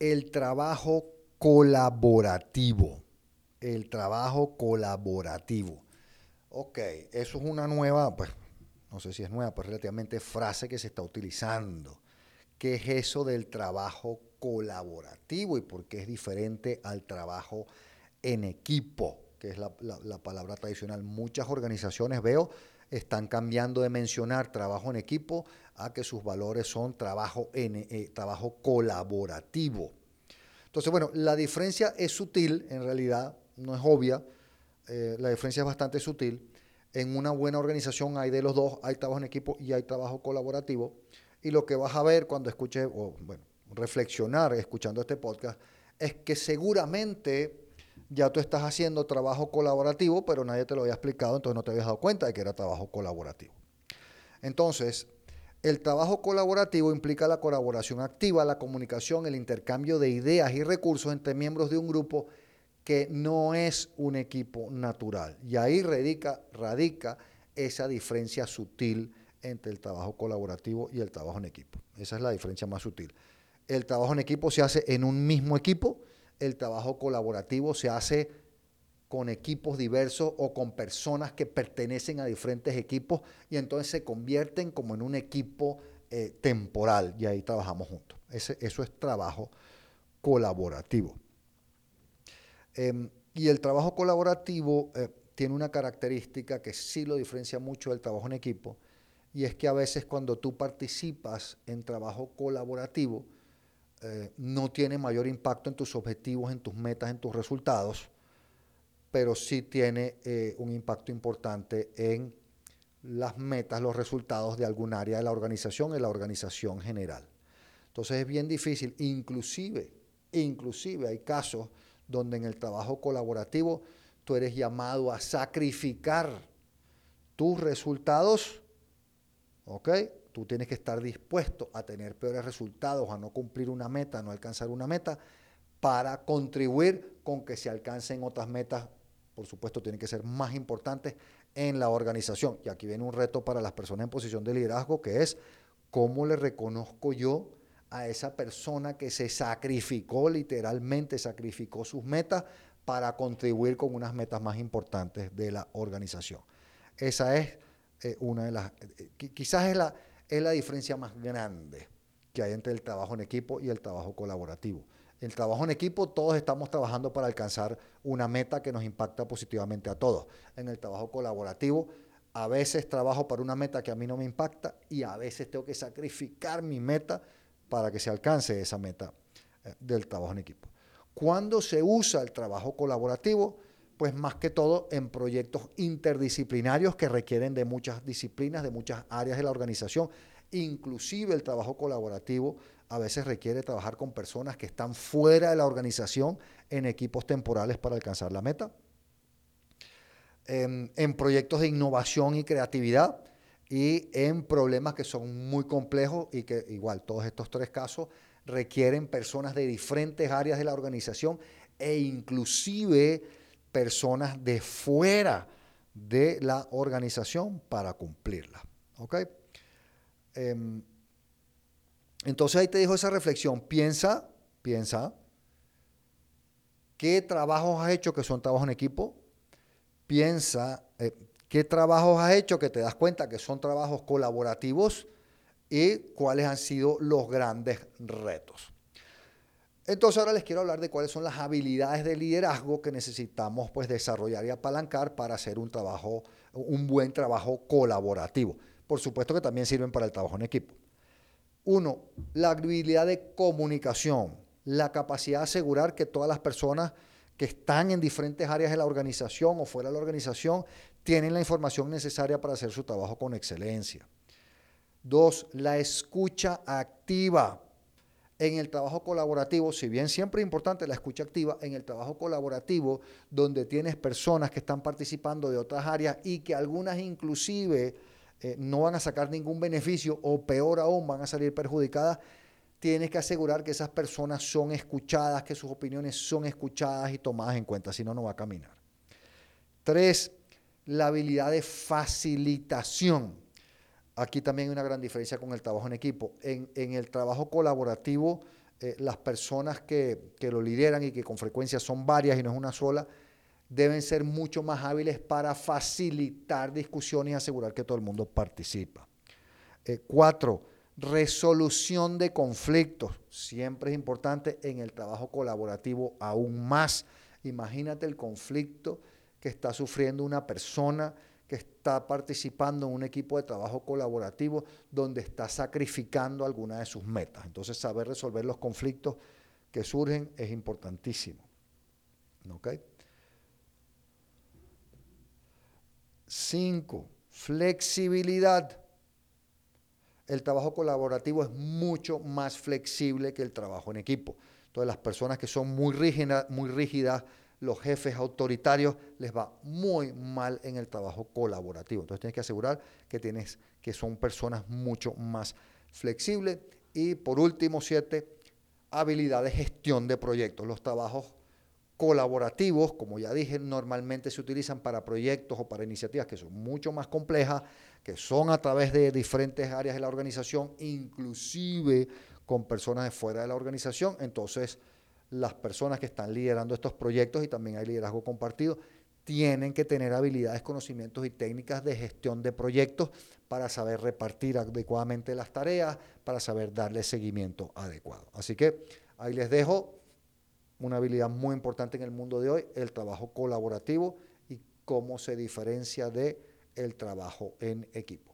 el trabajo colaborativo. El trabajo colaborativo. Ok, eso es una nueva, pues, no sé si es nueva, pero relativamente frase que se está utilizando. ¿Qué es eso del trabajo colaborativo y por qué es diferente al trabajo en equipo, que es la, palabra tradicional? Muchas organizaciones, veo, están cambiando de mencionar trabajo en equipo a que sus valores son trabajo, en, eh, trabajo colaborativo. Entonces, bueno, la diferencia es sutil, en realidad, no es obvia, eh, la diferencia es bastante sutil. En una buena organización hay de los dos, hay trabajo en equipo y hay trabajo colaborativo. Y lo que vas a ver cuando escuches, o bueno, reflexionar escuchando este podcast, es que seguramente ya tú estás haciendo trabajo colaborativo, pero nadie te lo había explicado, entonces no te habías dado cuenta de que era trabajo colaborativo. Entonces, el trabajo colaborativo implica la colaboración activa, la comunicación, el intercambio de ideas y recursos entre miembros de un grupo que no es un equipo natural. Y ahí radica, radica esa diferencia sutil entre el trabajo colaborativo y el trabajo en equipo. Esa es la diferencia más sutil. El trabajo en equipo se hace en un mismo equipo, el trabajo colaborativo se hace con equipos diversos o con personas que pertenecen a diferentes equipos y entonces se convierten como en un equipo eh, temporal y ahí trabajamos juntos. Ese, eso es trabajo colaborativo. Em, y el trabajo colaborativo eh, tiene una característica que sí lo diferencia mucho del trabajo en equipo, y es que a veces cuando tú participas en trabajo colaborativo, eh, no tiene mayor impacto en tus objetivos, en tus metas, en tus resultados, pero sí tiene eh, un impacto importante en las metas, los resultados de algún área de la organización, en la organización general. Entonces es bien difícil, inclusive, inclusive hay casos donde en el trabajo colaborativo tú eres llamado a sacrificar tus resultados, ¿ok? Tú tienes que estar dispuesto a tener peores resultados, a no cumplir una meta, a no alcanzar una meta, para contribuir con que se alcancen otras metas, por supuesto, tienen que ser más importantes en la organización. Y aquí viene un reto para las personas en posición de liderazgo, que es cómo le reconozco yo a esa persona que se sacrificó, literalmente sacrificó sus metas para contribuir con unas metas más importantes de la organización. Esa es eh, una de las, eh, quizás es la, es la diferencia más grande que hay entre el trabajo en equipo y el trabajo colaborativo. El trabajo en equipo, todos estamos trabajando para alcanzar una meta que nos impacta positivamente a todos. En el trabajo colaborativo, a veces trabajo para una meta que a mí no me impacta y a veces tengo que sacrificar mi meta para que se alcance esa meta eh, del trabajo en equipo. ¿Cuándo se usa el trabajo colaborativo? Pues más que todo en proyectos interdisciplinarios que requieren de muchas disciplinas, de muchas áreas de la organización. Inclusive el trabajo colaborativo a veces requiere trabajar con personas que están fuera de la organización en equipos temporales para alcanzar la meta. En, proyectos de innovación y creatividad, y en problemas que son muy complejos y que igual todos estos tres casos requieren personas de diferentes áreas de la organización e inclusive personas de fuera de la organización para cumplirla. ¿Ok? Em, entonces ahí te dejo esa reflexión. Piensa, piensa, ¿qué trabajos has hecho que son trabajos en equipo? Piensa, eh, qué trabajos has hecho que te das cuenta que son trabajos colaborativos y cuáles han sido los grandes retos. Entonces ahora les quiero hablar de cuáles son las habilidades de liderazgo que necesitamos pues desarrollar y apalancar para hacer un trabajo, un buen trabajo colaborativo. Por supuesto que también sirven para el trabajo en equipo. Uno, la habilidad de comunicación, la capacidad de asegurar que todas las personas que están en diferentes áreas de la organización o fuera de la organización tienen la información necesaria para hacer su trabajo con excelencia. Dos, la escucha activa. En el trabajo colaborativo, si bien siempre es importante la escucha activa, en el trabajo colaborativo, donde tienes personas que están participando de otras áreas y que algunas inclusive eh, no van a sacar ningún beneficio o peor aún van a salir perjudicadas, tienes que asegurar que esas personas son escuchadas, que sus opiniones son escuchadas y tomadas en cuenta, si no, no va a caminar. Tres, la habilidad de facilitación. Aquí también hay una gran diferencia con el trabajo en equipo. En, el trabajo colaborativo eh, las personas que, que lo lideran y que con frecuencia son varias y no es una sola, deben ser mucho más hábiles para facilitar discusiones y asegurar que todo el mundo participa. Eh, cuatro, resolución de conflictos. Siempre es importante en el trabajo colaborativo aún más. Imagínate el conflicto que está sufriendo una persona que está participando en un equipo de trabajo colaborativo donde está sacrificando alguna de sus metas. Entonces, saber resolver los conflictos que surgen es importantísimo. ¿Okay? Cinco, flexibilidad. El trabajo colaborativo es mucho más flexible que el trabajo en equipo. Entonces, las personas que son muy muy rígidas los jefes autoritarios les va muy mal en el trabajo colaborativo. Entonces tienes que asegurar que, tienes, que son personas mucho más flexibles. Y por último, siete, habilidad de gestión de proyectos. Los trabajos colaborativos, como ya dije, normalmente se utilizan para proyectos o para iniciativas que son mucho más complejas, que son a través de diferentes áreas de la organización, inclusive con personas de fuera de la organización. Entonces, las personas que están liderando estos proyectos y también hay liderazgo compartido, tienen que tener habilidades, conocimientos y técnicas de gestión de proyectos para saber repartir adecuadamente las tareas, para saber darle seguimiento adecuado. Así que ahí les dejo una habilidad muy importante en el mundo de hoy, el trabajo colaborativo y cómo se diferencia de el trabajo en equipo.